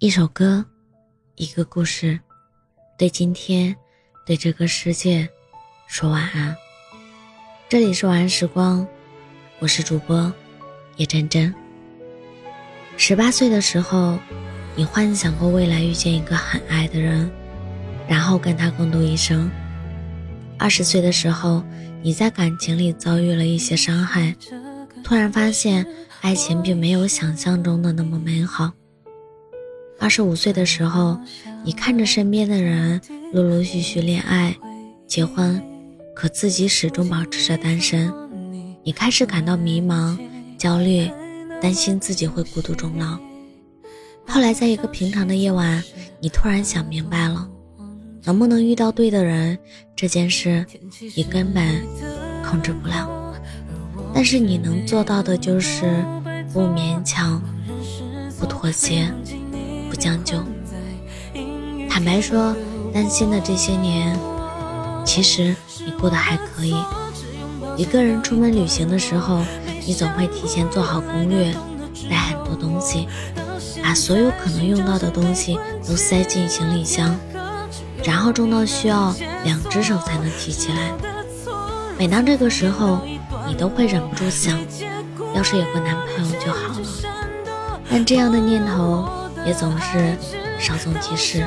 一首歌，一个故事，对今天，对这个世界，说晚安。这里是晚安时光，我是主播叶真真。十八岁的时候，你幻想过未来遇见一个很爱的人，然后跟他共度一生。二十岁的时候，你在感情里遭遇了一些伤害，突然发现爱情并没有想象中的那么美好。二十五岁的时候，你看着身边的人陆陆续续恋爱、结婚，可自己始终保持着单身，你开始感到迷茫、焦虑，担心自己会孤独终老。后来，在一个平常的夜晚，你突然想明白了，能不能遇到对的人这件事，你根本控制不了。但是你能做到的就是不勉强，不妥协。将就。坦白说，担心的这些年，其实你过得还可以。一个人出门旅行的时候，你总会提前做好攻略，带很多东西，把所有可能用到的东西都塞进行李箱，然后重到需要两只手才能提起来。每当这个时候，你都会忍不住想，要是有个男朋友就好了。但这样的念头。也总是稍纵即逝，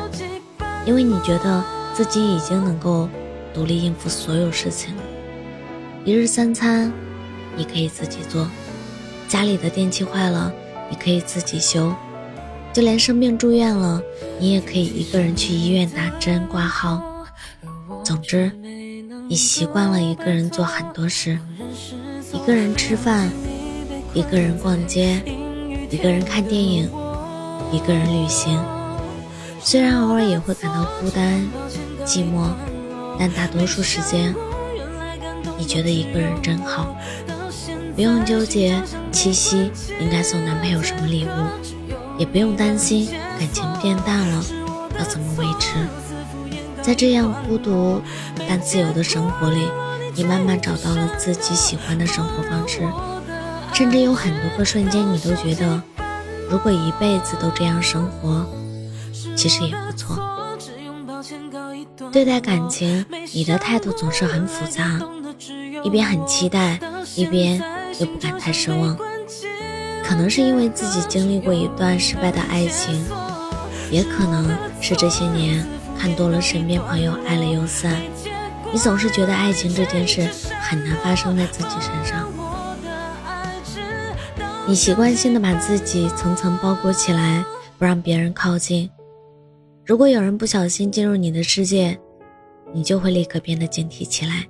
因为你觉得自己已经能够独立应付所有事情。一日三餐，你可以自己做；家里的电器坏了，你可以自己修；就连生病住院了，你也可以一个人去医院打针挂号。总之，你习惯了一个人做很多事：一个人吃饭，一个人逛街，一个人看电影。一个人旅行，虽然偶尔也会感到孤单、寂寞，但大多数时间，你觉得一个人真好。不用纠结七夕应该送男朋友什么礼物，也不用担心感情变淡了要怎么维持。在这样孤独但自由的生活里，你慢慢找到了自己喜欢的生活方式，甚至有很多个瞬间，你都觉得。如果一辈子都这样生活，其实也不错。对待感情，你的态度总是很复杂，一边很期待，一边又不敢太失望。可能是因为自己经历过一段失败的爱情，也可能是这些年看多了身边朋友爱了又散，你总是觉得爱情这件事很难发生在自己身上。你习惯性的把自己层层包裹起来，不让别人靠近。如果有人不小心进入你的世界，你就会立刻变得警惕起来，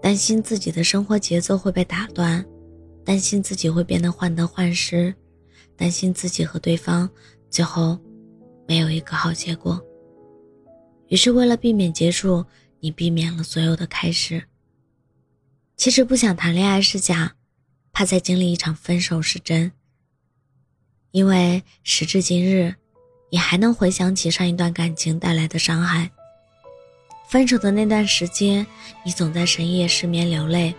担心自己的生活节奏会被打断，担心自己会变得患得患失，担心自己和对方最后没有一个好结果。于是，为了避免结束，你避免了所有的开始。其实不想谈恋爱是假。怕再经历一场分手是真，因为时至今日，你还能回想起上一段感情带来的伤害。分手的那段时间，你总在深夜失眠流泪，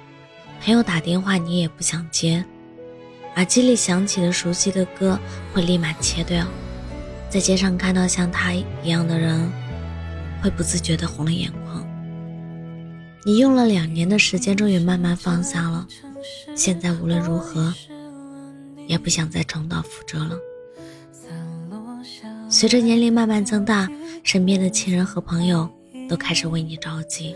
朋友打电话你也不想接，耳机里响起的熟悉的歌会立马切掉，在街上看到像他一样的人，会不自觉的红了眼眶。你用了两年的时间，终于慢慢放下了。现在无论如何，也不想再重蹈覆辙了。随着年龄慢慢增大，身边的亲人和朋友都开始为你着急。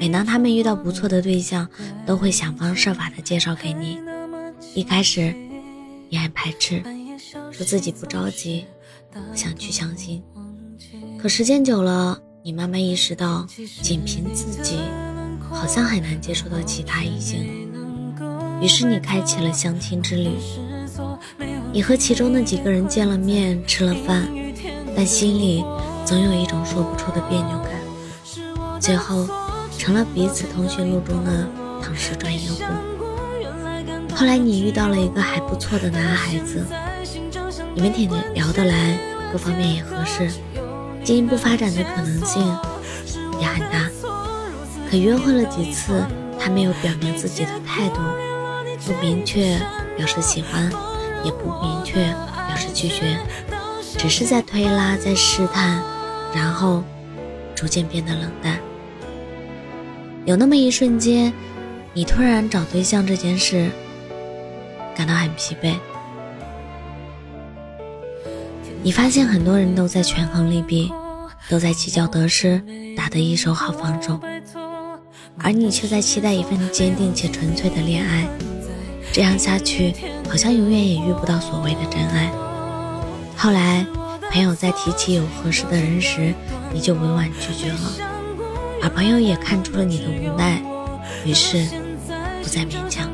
每当他们遇到不错的对象，都会想方设法的介绍给你。一开始，你还排斥，说自己不着急，不想去相亲。可时间久了，你慢慢意识到，仅凭自己，好像很难接触到其他异性。于是你开启了相亲之旅，你和其中的几个人见了面，吃了饭，但心里总有一种说不出的别扭感，最后成了彼此通讯录中的唐氏专业户。后来你遇到了一个还不错的男孩子，你们天天聊得来，各方面也合适，进一步发展的可能性也很大。可约会了几次，他没有表明自己的态度。不明确表示喜欢，也不明确表示拒绝，只是在推拉，在试探，然后逐渐变得冷淡。有那么一瞬间，你突然找对象这件事感到很疲惫。你发现很多人都在权衡利弊，都在计较得失，打得一手好防守，而你却在期待一份坚定且纯粹的恋爱。这样下去，好像永远也遇不到所谓的真爱。后来，朋友在提起有合适的人时，你就委婉拒绝了，而朋友也看出了你的无奈，于是不再勉强。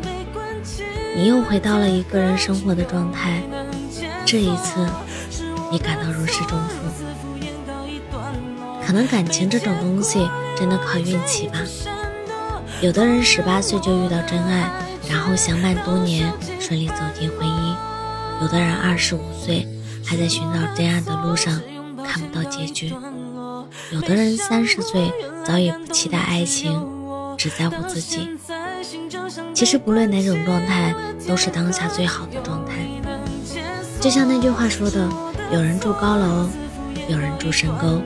你又回到了一个人生活的状态，这一次。你感到如释重负，可能感情这种东西真的靠运气吧。有的人十八岁就遇到真爱，然后相伴多年，顺利走进婚姻；有的人二十五岁还在寻找真爱的路上，看不到结局；有的人三十岁早已不期待爱情，只在乎自己。其实不论哪种状态，都是当下最好的状态。就像那句话说的。有人住高楼，有人住深沟，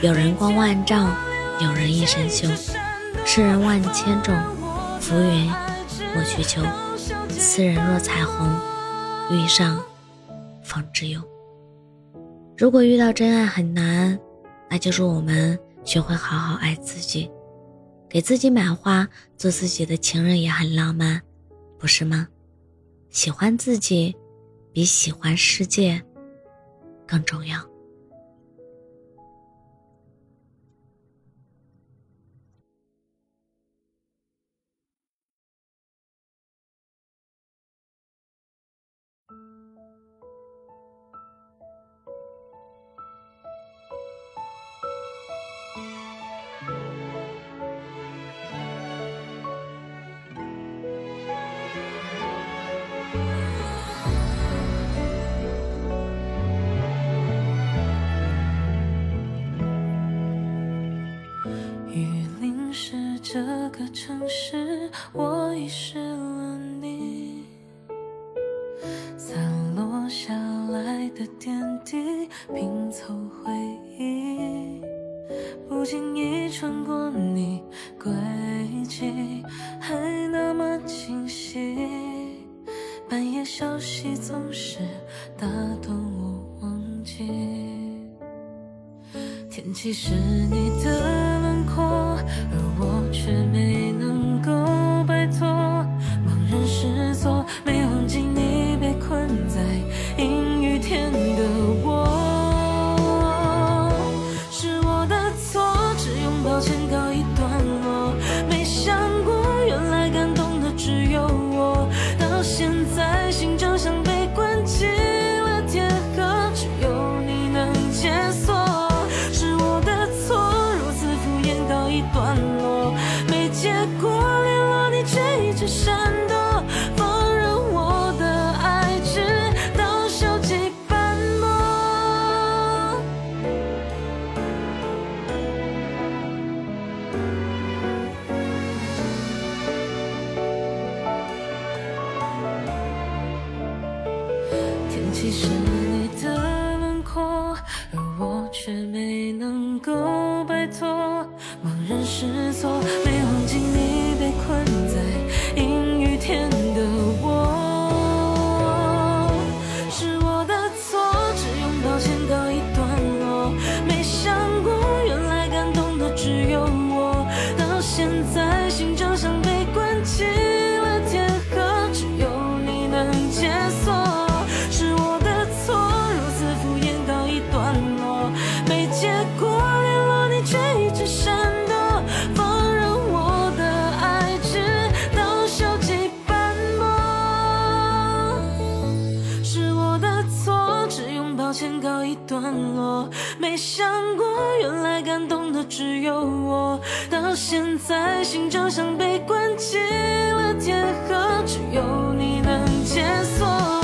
有人光万丈，有人一身锈。世人万千种，浮云莫去求。斯人若彩虹，遇上方知有。如果遇到真爱很难，那就是我们学会好好爱自己，给自己买花，做自己的情人也很浪漫，不是吗？喜欢自己，比喜欢世界。更重要。城市，我遗失了你。散落下来的点滴，拼凑回忆，不经意穿过你轨迹，还那么清晰。半夜消息总是打断我忘记，天气是你的轮廓，却没能够摆脱，茫然失措，没忘记你被困在阴雨天的我，是我的错，只用抱歉告一段落，没想过原来感动的只有我，到现在心就像被关起。一段落，没想过原来感动的只有我，到现在心就像被关进了铁盒，只有你能解锁。